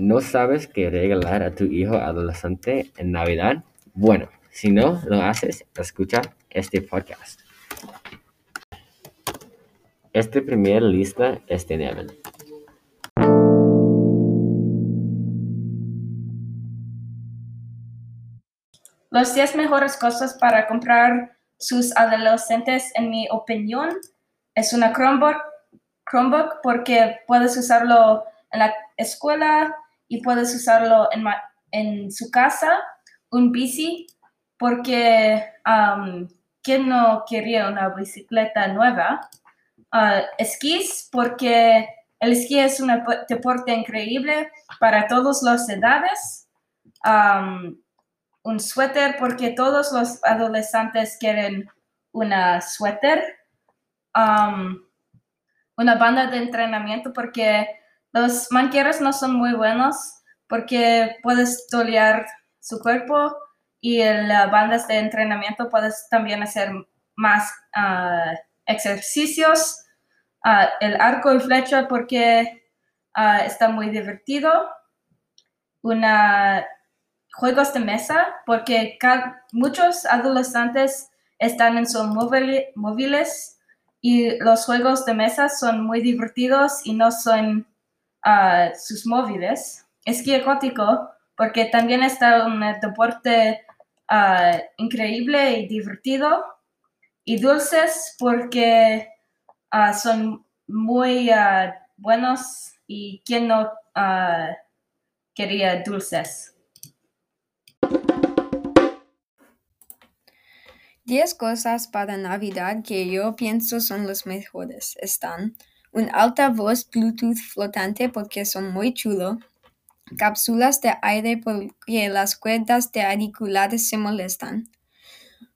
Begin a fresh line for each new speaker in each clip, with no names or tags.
¿No sabes qué regalar a tu hijo adolescente en Navidad? Bueno, si no lo haces, escucha este podcast. Esta primera lista es de Nevin.
Los 10 mejores cosas para comprar sus adolescentes, en mi opinión, es una Chromebook, Chromebook porque puedes usarlo en la escuela y puedes usarlo en, en su casa, un bici, porque um, ¿quién no quería una bicicleta nueva? Uh, esquís, porque el esquí es un deporte increíble para todas las edades. Um, un suéter porque todos los adolescentes quieren una suéter, um, una banda de entrenamiento porque los manqueros no son muy buenos porque puedes tolear su cuerpo y las bandas de entrenamiento puedes también hacer más uh, ejercicios. Uh, el arco y flecha porque uh, está muy divertido. Una juegos de mesa porque muchos adolescentes están en sus móviles y los juegos de mesa son muy divertidos y no son sus móviles. Esquí acuático porque también está un deporte uh, increíble y divertido. Y dulces porque uh, son muy buenos y quien no quería dulces.
10 cosas para Navidad que yo pienso son las mejores. Están un altavoz Bluetooth flotante porque son muy chulo, cápsulas de aire porque las cuerdas de auriculares se molestan,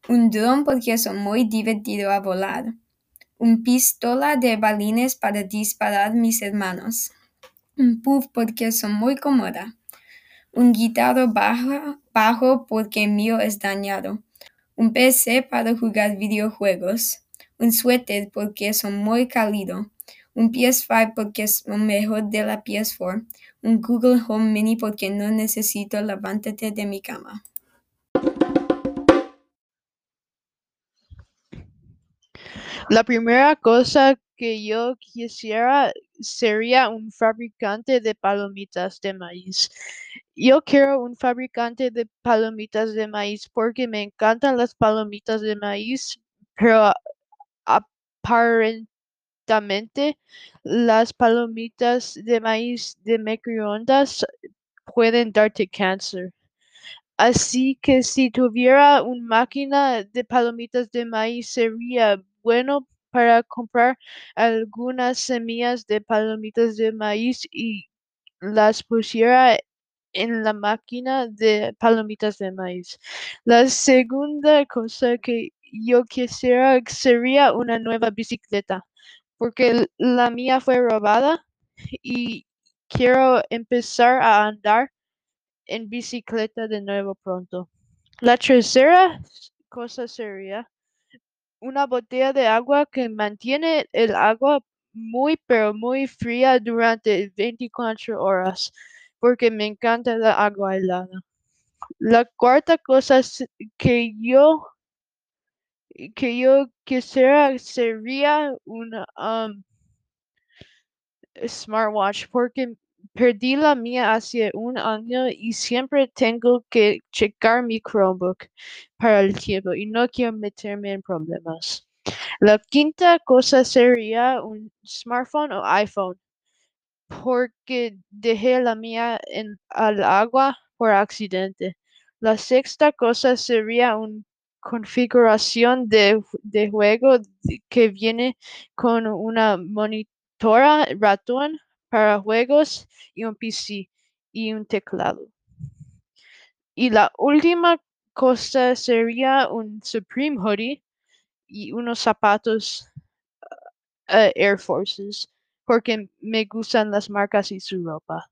un dron porque son muy divertido a volar, un pistola de balines para disparar mis hermanos, un puff porque son muy cómoda, un guitarro bajo, bajo porque mío es dañado, un PC para jugar videojuegos, un suéter porque son muy cálido, un PS5 porque es mejor de la PS4, un Google Home Mini porque no necesito levantarte de mi cama.
La primera cosa que yo quisiera sería un fabricante de palomitas de maíz. Yo quiero un fabricante de palomitas de maíz porque me encantan las palomitas de maíz, pero aparentemente las palomitas de maíz de microondas pueden darte cáncer. Así que si tuviera una máquina de palomitas de maíz sería bueno para comprar algunas semillas de palomitas de maíz y las pusiera en la máquina de palomitas de maíz. La segunda cosa que yo quisiera sería una nueva bicicleta, porque la mía fue robada y quiero empezar a andar en bicicleta de nuevo pronto. La tercera cosa sería una botella de agua que mantiene el agua muy pero muy fría durante 24 horas porque me encanta la agua helada. La cuarta cosa que yo que yo quisiera sería um, smartwatch porque perdí la mía hace un año y siempre tengo que checar mi Chromebook para el tiempo y no quiero meterme en problemas. La quinta cosa sería un smartphone o iPhone porque dejé la mía en al agua por accidente. La sexta cosa sería una configuración de, de juego que viene con una monitora ratón para juegos y un PC y un teclado. Y la última cosa sería un Supreme Hoodie y unos zapatos uh, Air Forces porque me gustan las marcas y su ropa.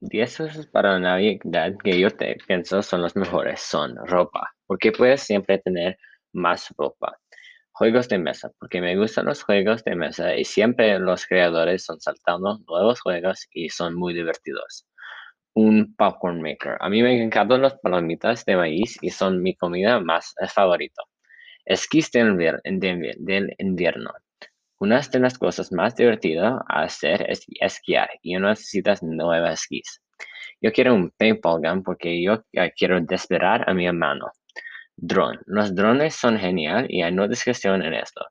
10 cosas para Navidad que yo te pienso son los mejores. Son ropa, porque puedes siempre tener más ropa. Juegos de mesa, porque me gustan los juegos de mesa y siempre los creadores son saltando nuevos juegos y son muy divertidos. Un popcorn maker. A mí me encantan las palomitas de maíz y son mi comida más favorita. Esquís del, del invierno. Una de las cosas más divertidas a hacer es esquiar y no necesitas nuevas esquís. Yo quiero un paintball gun porque yo quiero desesperar a mi hermano. Drone. Los drones son genial y hay no discusión en esto.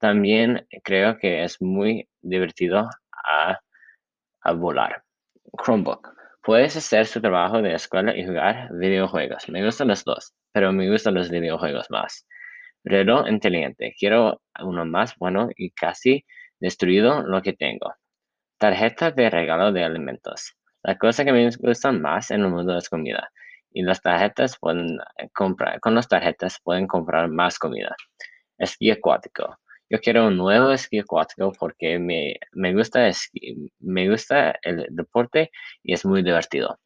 También creo que es muy divertido a, a volar. Chromebook. Puedes hacer su trabajo de escuela y jugar videojuegos. Me gustan los dos, pero me gustan los videojuegos más. Reloj inteligente. Quiero uno más bueno y casi destruido lo que tengo. Tarjeta de regalo de alimentos. La cosa que me gusta más en el mundo es comida. Y las tarjetas pueden comprar, con las tarjetas pueden comprar más comida. Esquí acuático. Yo quiero un nuevo esquí acuático porque me, me gusta me gusta el deporte y es muy divertido.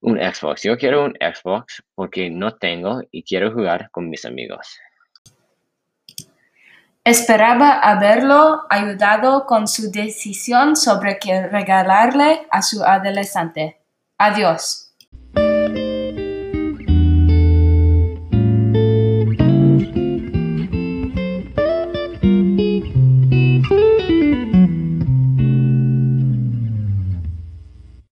Un Xbox. Yo quiero un Xbox porque no tengo y quiero jugar con mis amigos.
Esperaba haberlo ayudado con su decisión sobre qué regalarle a su adolescente. Adiós.